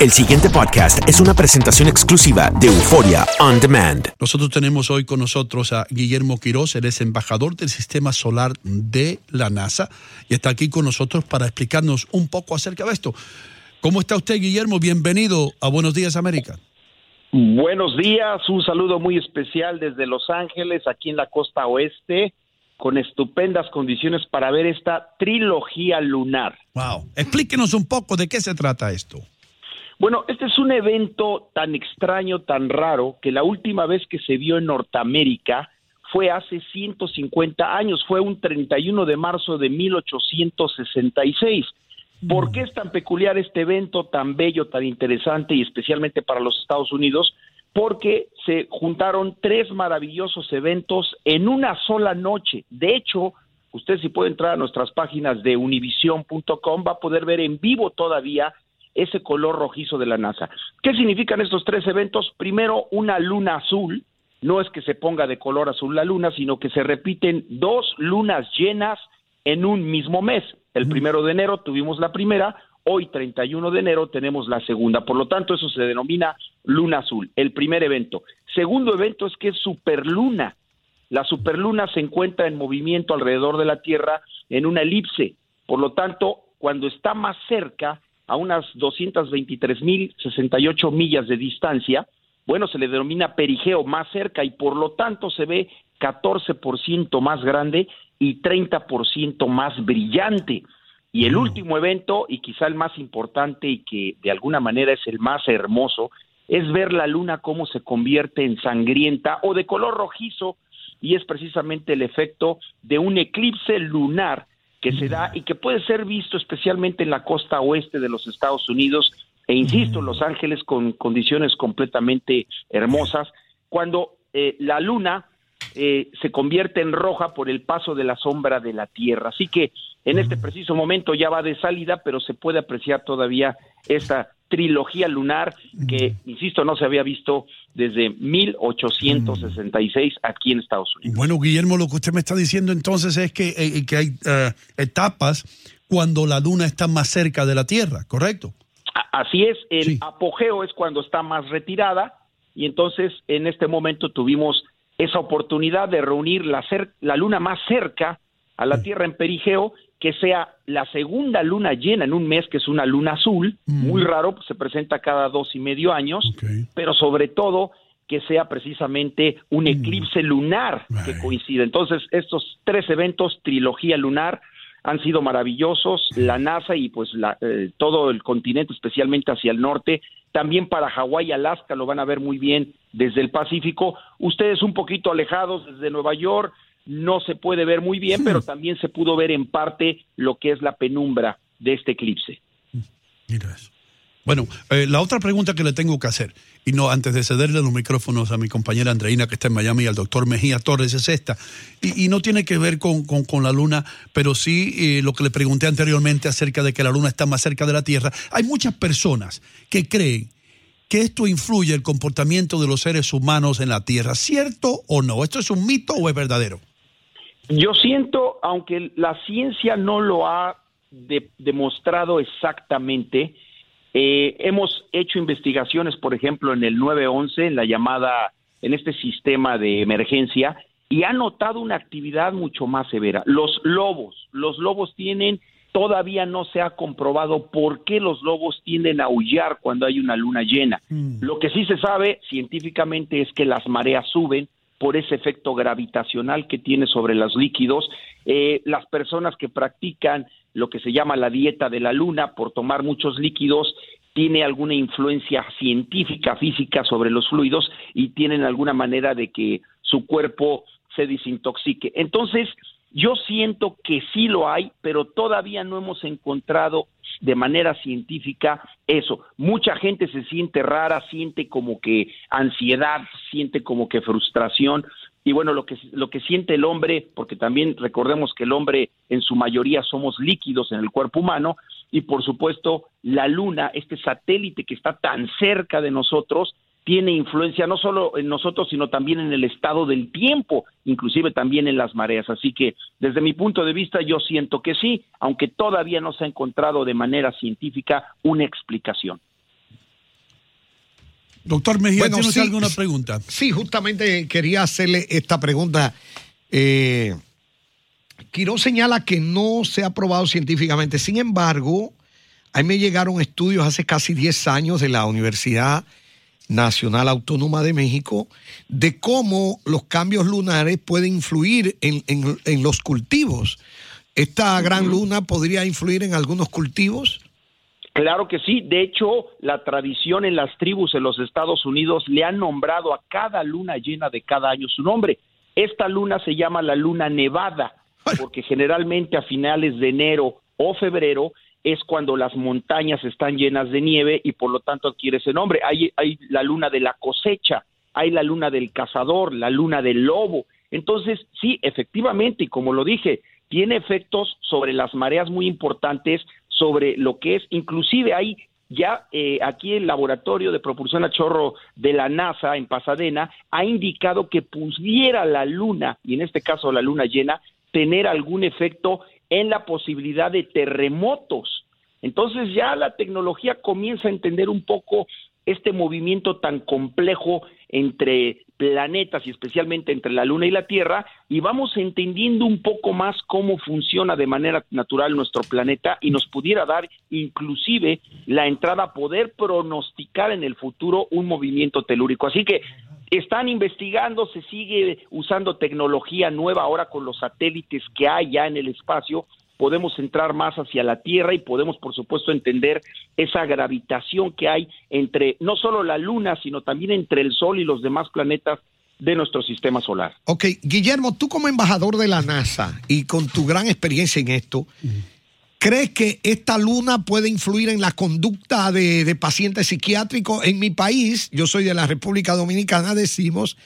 El siguiente podcast es una presentación exclusiva de Euforia On Demand. Nosotros tenemos hoy con nosotros a Guillermo Quiroz, él es embajador del Sistema Solar de la NASA y está aquí con nosotros para explicarnos un poco acerca de esto. ¿Cómo está usted, Guillermo? Bienvenido a Buenos Días, América. Buenos días, un saludo muy especial desde Los Ángeles, aquí en la costa oeste, con estupendas condiciones para ver esta trilogía lunar. Wow. Explíquenos un poco de qué se trata esto. Bueno, este es un evento tan extraño, tan raro, que la última vez que se vio en Norteamérica fue hace 150 años, fue un 31 de marzo de 1866. ¿Por qué es tan peculiar este evento, tan bello, tan interesante y especialmente para los Estados Unidos? Porque se juntaron tres maravillosos eventos en una sola noche. De hecho, usted si puede entrar a nuestras páginas de univision.com va a poder ver en vivo todavía ese color rojizo de la NASA. ¿Qué significan estos tres eventos? Primero, una luna azul. No es que se ponga de color azul la luna, sino que se repiten dos lunas llenas en un mismo mes. El primero de enero tuvimos la primera, hoy 31 de enero tenemos la segunda. Por lo tanto, eso se denomina luna azul, el primer evento. Segundo evento es que es superluna. La superluna se encuentra en movimiento alrededor de la Tierra en una elipse. Por lo tanto, cuando está más cerca, a unas 223.068 millas de distancia, bueno, se le denomina perigeo más cerca y por lo tanto se ve 14% más grande y 30% más brillante. Y el último evento, y quizá el más importante y que de alguna manera es el más hermoso, es ver la luna cómo se convierte en sangrienta o de color rojizo, y es precisamente el efecto de un eclipse lunar que se da y que puede ser visto especialmente en la costa oeste de los Estados Unidos e insisto, Los Ángeles con condiciones completamente hermosas, cuando eh, la luna eh, se convierte en roja por el paso de la sombra de la Tierra. Así que en este preciso momento ya va de salida, pero se puede apreciar todavía esta trilogía lunar que, insisto, no se había visto desde 1866 aquí en Estados Unidos. Bueno, Guillermo, lo que usted me está diciendo entonces es que, eh, que hay eh, etapas cuando la luna está más cerca de la Tierra, ¿correcto? Así es, el apogeo es cuando está más retirada y entonces en este momento tuvimos esa oportunidad de reunir la, cer- la luna más cerca a la Tierra en perigeo, que sea la segunda luna llena en un mes, que es una luna azul, muy raro, pues, se presenta cada dos y medio años, pero sobre todo que sea precisamente un eclipse lunar que coincide. Entonces, estos tres eventos, trilogía lunar, han sido maravillosos. La NASA y pues la, eh, todo el continente, especialmente hacia el norte, también para Hawái y Alaska lo van a ver muy bien desde el Pacífico. Ustedes un poquito alejados desde Nueva York, no se puede ver muy bien, pero también se pudo ver en parte lo que es la penumbra de este eclipse. Bueno, eh, la otra pregunta que le tengo que hacer, y no antes de cederle los micrófonos a mi compañera Andreina que está en Miami y al doctor Mejía Torres es esta, y, y no tiene que ver con, con- con la luna, pero sí eh, lo que le pregunté anteriormente acerca de que la luna está más cerca de la Tierra. Hay muchas personas que creen que esto influye el comportamiento de los seres humanos en la Tierra, ¿cierto o no? ¿Esto es un mito o es verdadero? Yo siento, aunque la ciencia no lo ha de- demostrado exactamente, eh, hemos hecho investigaciones, por ejemplo, en el 911, en la llamada, en este sistema de emergencia, y ha notado una actividad mucho más severa. Los lobos, los lobos tienen, todavía no se ha comprobado por qué los lobos tienden a aullar cuando hay una luna llena. Lo que sí se sabe científicamente es que las mareas suben por ese efecto gravitacional que tiene sobre los líquidos. Eh, las personas que practican lo que se llama la dieta de la luna por tomar muchos líquidos tiene alguna influencia científica, física sobre los fluidos y tienen alguna manera de que su cuerpo se desintoxique. Entonces, yo siento que sí lo hay, pero todavía no hemos encontrado de manera científica eso. Mucha gente se siente rara, siente como que ansiedad, siente como que frustración. Y bueno, lo que, lo que siente el hombre, porque también recordemos que el hombre en su mayoría somos líquidos en el cuerpo humano, y por supuesto la luna, este satélite que está tan cerca de nosotros, tiene influencia no solo en nosotros, sino también en el estado del tiempo, inclusive también en las mareas. Así que desde mi punto de vista yo siento que sí, aunque todavía no se ha encontrado de manera científica una explicación. Doctor Mejía, Bueno, ¿tiene sí, alguna pregunta? Sí, justamente quería hacerle esta pregunta. Eh, Quiró señala que no se ha probado científicamente. Sin embargo, a mí me llegaron estudios hace casi 10 años de la Universidad Nacional Autónoma de México de cómo los cambios lunares pueden influir en, en- en los cultivos. ¿Esta gran luna podría influir en algunos cultivos? Claro que sí. De hecho, la tradición en las tribus en los Estados Unidos le han nombrado a cada luna llena de cada año su nombre. Esta luna se llama la luna nevada, porque generalmente a finales de enero o febrero es cuando las montañas están llenas de nieve y por lo tanto adquiere ese nombre. Hay, hay la luna de la cosecha, hay la luna del cazador, la luna del lobo. Entonces, sí, efectivamente, y como lo dije, tiene efectos sobre las mareas muy importantes, sobre lo que es, inclusive hay ya eh, aquí el laboratorio de propulsión a chorro de la NASA en Pasadena ha indicado que pudiera la luna, y en este caso la luna llena, tener algún efecto en la posibilidad de terremotos. Entonces ya la tecnología comienza a entender un poco este movimiento tan complejo entre planetas y especialmente entre la Luna y la Tierra y vamos entendiendo un poco más cómo funciona de manera natural nuestro planeta y nos pudiera dar inclusive la entrada a poder pronosticar en el futuro un movimiento telúrico. Así que están investigando, se sigue usando tecnología nueva ahora con los satélites que hay ya en el espacio podemos entrar más hacia la Tierra y podemos, por supuesto, entender esa gravitación que hay entre no solo la Luna, sino también entre el Sol y los demás planetas de nuestro sistema solar. Ok, Guillermo, tú como embajador de la NASA y con tu gran experiencia en esto, ¿crees que esta luna puede influir en la conducta de, de pacientes psiquiátricos? En mi país, yo soy de la República Dominicana, decimos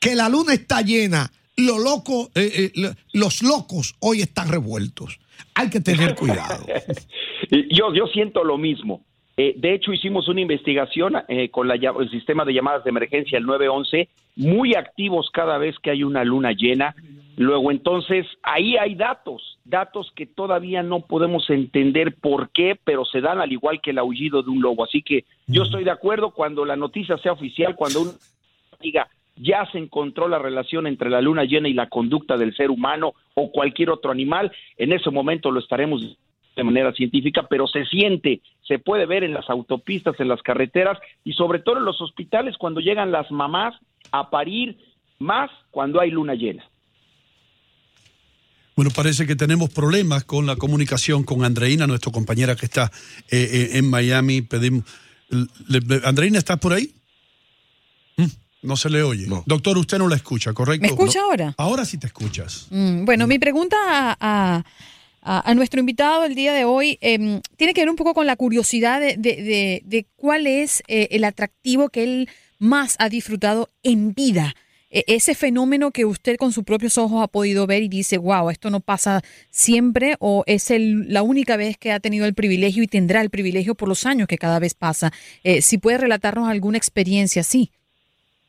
que la luna está llena, lo loco, eh, eh, lo- los locos hoy están revueltos. Hay que tener cuidado. yo, yo siento lo mismo. Eh, de hecho, hicimos una investigación eh, con la el sistema de llamadas de emergencia, el 911, muy activos cada vez que hay una luna llena. Luego, entonces, ahí hay datos, datos que todavía no podemos entender por qué, pero se dan al igual que el aullido de un lobo. Así que yo estoy de acuerdo cuando la noticia sea oficial, cuando uno diga ya se encontró la relación entre la luna llena y la conducta del ser humano o cualquier otro animal, en ese momento lo estaremos de manera científica, pero se siente, se puede ver en las autopistas, en las carreteras y sobre todo en los hospitales cuando llegan las mamás a parir, más cuando hay luna llena. Bueno, parece que tenemos problemas con la comunicación con Andreina, nuestra compañera que está eh, eh, en Miami. Pedimos, le- le- Andreina, ¿estás por ahí? Mm, No se le oye. Doctor, usted no la escucha, ¿correcto? ¿Me escucha No. ahora? Ahora sí te escuchas. Mm, bueno, mi pregunta a, a- a nuestro invitado el día de hoy. Em, tiene que ver un poco con la curiosidad de, de, de, cuál es eh, el atractivo que él más ha disfrutado en vida. E, ese fenómeno que usted con sus propios ojos ha podido ver y dice, wow, esto no pasa siempre o es el, la única vez que ha tenido el privilegio y tendrá el privilegio por los años que cada vez pasa. Eh, si puede relatarnos alguna experiencia así.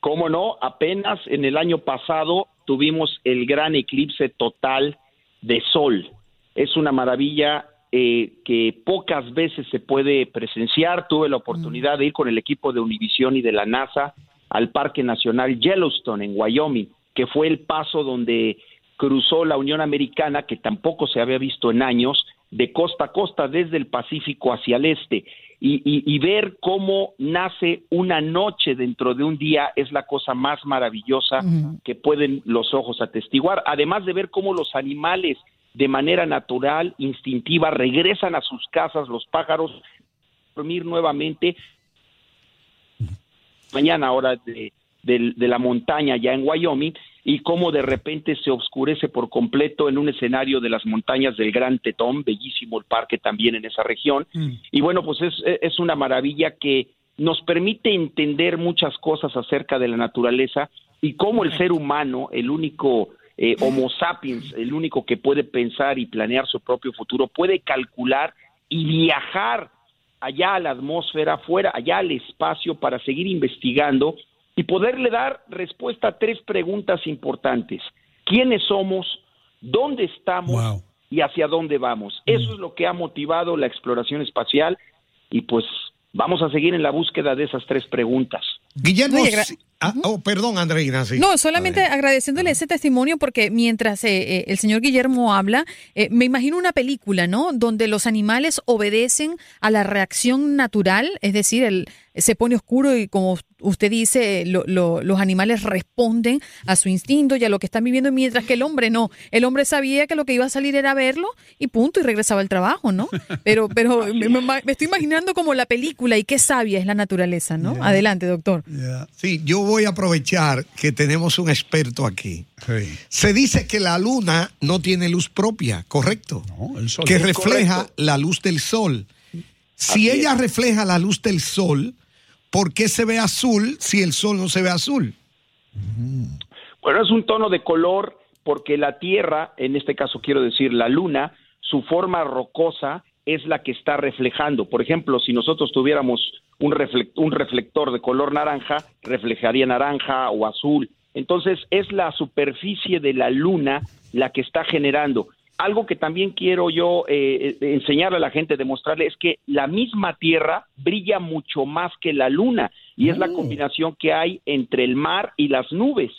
Cómo no, apenas en el año pasado tuvimos el gran eclipse total de sol. Es una maravilla eh, que pocas veces se puede presenciar. Tuve la oportunidad de ir con el equipo de Univisión y de la NASA al Parque Nacional Yellowstone en Wyoming, que fue el paso donde cruzó la Unión Americana, que tampoco se había visto en años, de costa a costa desde el Pacífico hacia el este. Y, ver cómo nace una noche dentro de un día es la cosa más maravillosa que pueden los ojos atestiguar. Además de ver cómo los animales de manera natural, instintiva, regresan a sus casas los pájaros, dormir nuevamente, mañana hora de, de, la montaña ya en Wyoming y cómo de repente se oscurece por completo en un escenario de las montañas del Gran Tetón, bellísimo el parque también en esa región. Mm. Y bueno, pues es, es una maravilla que nos permite entender muchas cosas acerca de la naturaleza y cómo el ser humano, el único eh, Homo sapiens, el único que puede pensar y planear su propio futuro, puede calcular y viajar allá a la atmósfera, fuera, allá al espacio para seguir investigando y poderle dar respuesta a tres preguntas importantes. ¿Quiénes somos? ¿Dónde estamos? Y hacia dónde vamos. Eso es lo que ha motivado la exploración espacial y pues vamos a seguir en la búsqueda de esas tres preguntas. Guillermo, Ah, oh, perdón, Andreina. No, solamente agradeciéndole ese testimonio porque mientras eh, eh, el señor Guillermo habla, eh, me imagino una película, ¿no? Donde los animales obedecen a la reacción natural, es decir, el, se pone oscuro y como usted dice, los animales responden a su instinto y a lo que están viviendo, mientras que el hombre no. El hombre sabía que lo que iba a salir era verlo y punto, y regresaba al trabajo, ¿no? Pero, pero me, estoy imaginando como la película y qué sabia es la naturaleza, ¿no? Adelante, doctor. Sí, yo voy a aprovechar que tenemos un experto aquí. Se dice que la luna no tiene luz propia, ¿correcto? Que refleja la luz del sol. Si ella refleja la luz del sol, ¿por qué se ve azul si el sol no se ve azul? Bueno, es un tono de color porque la Tierra, en este caso quiero decir la Luna, su forma rocosa es la que está reflejando. Por ejemplo, si nosotros tuviéramos un, un reflector de color naranja, reflejaría naranja o azul. Entonces, es la superficie de la Luna la que está generando. Algo que también quiero yo eh, eh, enseñarle a la gente, demostrarle, es que la misma Tierra brilla mucho más que la Luna y es la oh. combinación que hay entre el mar y las nubes.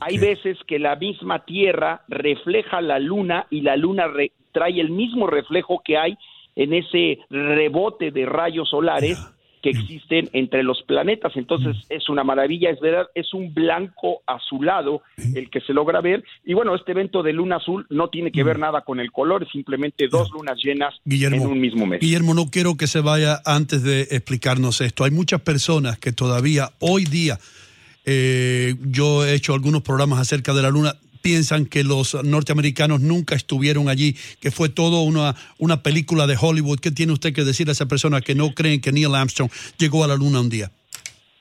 Hay veces que la misma Tierra refleja la Luna y la Luna trae el mismo reflejo que hay en ese rebote de rayos solares que existen entre los planetas. Entonces mm. es una maravilla, es verdad, es un blanco azulado el que se logra ver. Y bueno, este evento de luna azul no tiene que ver mm. nada con el color, es simplemente dos lunas llenas en un mismo mes. Guillermo, no quiero que se vaya antes de explicarnos esto. Hay muchas personas que todavía hoy día, eh, yo he hecho algunos programas acerca de la luna, piensan que los norteamericanos nunca estuvieron allí, que fue todo una, una película de Hollywood. ¿Qué tiene usted que decir a esa persona que no creen que Neil Armstrong llegó a la luna un día?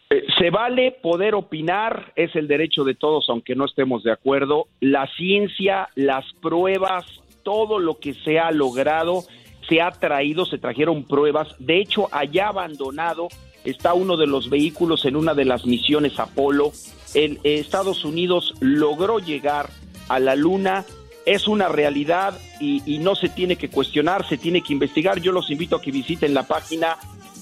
Eh, se vale poder opinar, es el derecho de todos, aunque no estemos de acuerdo. La ciencia, las pruebas, todo lo que se ha logrado, se ha traído, se trajeron pruebas. De hecho, allá abandonado está uno de los vehículos en una de las misiones Apolo el, Estados Unidos logró llegar a la Luna. Es una realidad y, no se tiene que cuestionar, se tiene que investigar. Yo los invito a que visiten la página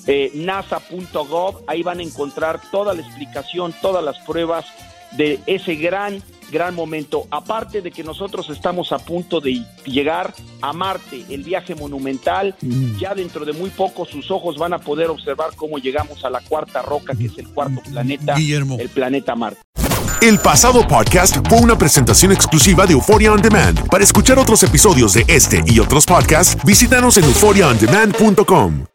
eh, nasa.gov. Ahí van a encontrar toda la explicación, todas las pruebas de ese gran gran momento. Aparte de que nosotros estamos a punto de llegar a Marte, el viaje monumental, mm. ya dentro de muy poco sus ojos van a poder observar cómo llegamos a la cuarta roca, que es el cuarto planeta, el planeta Marte. El pasado podcast fue una presentación exclusiva de Euphoria On Demand. Para escuchar otros episodios de este y otros podcasts, visítanos en euphoriaondemand.com.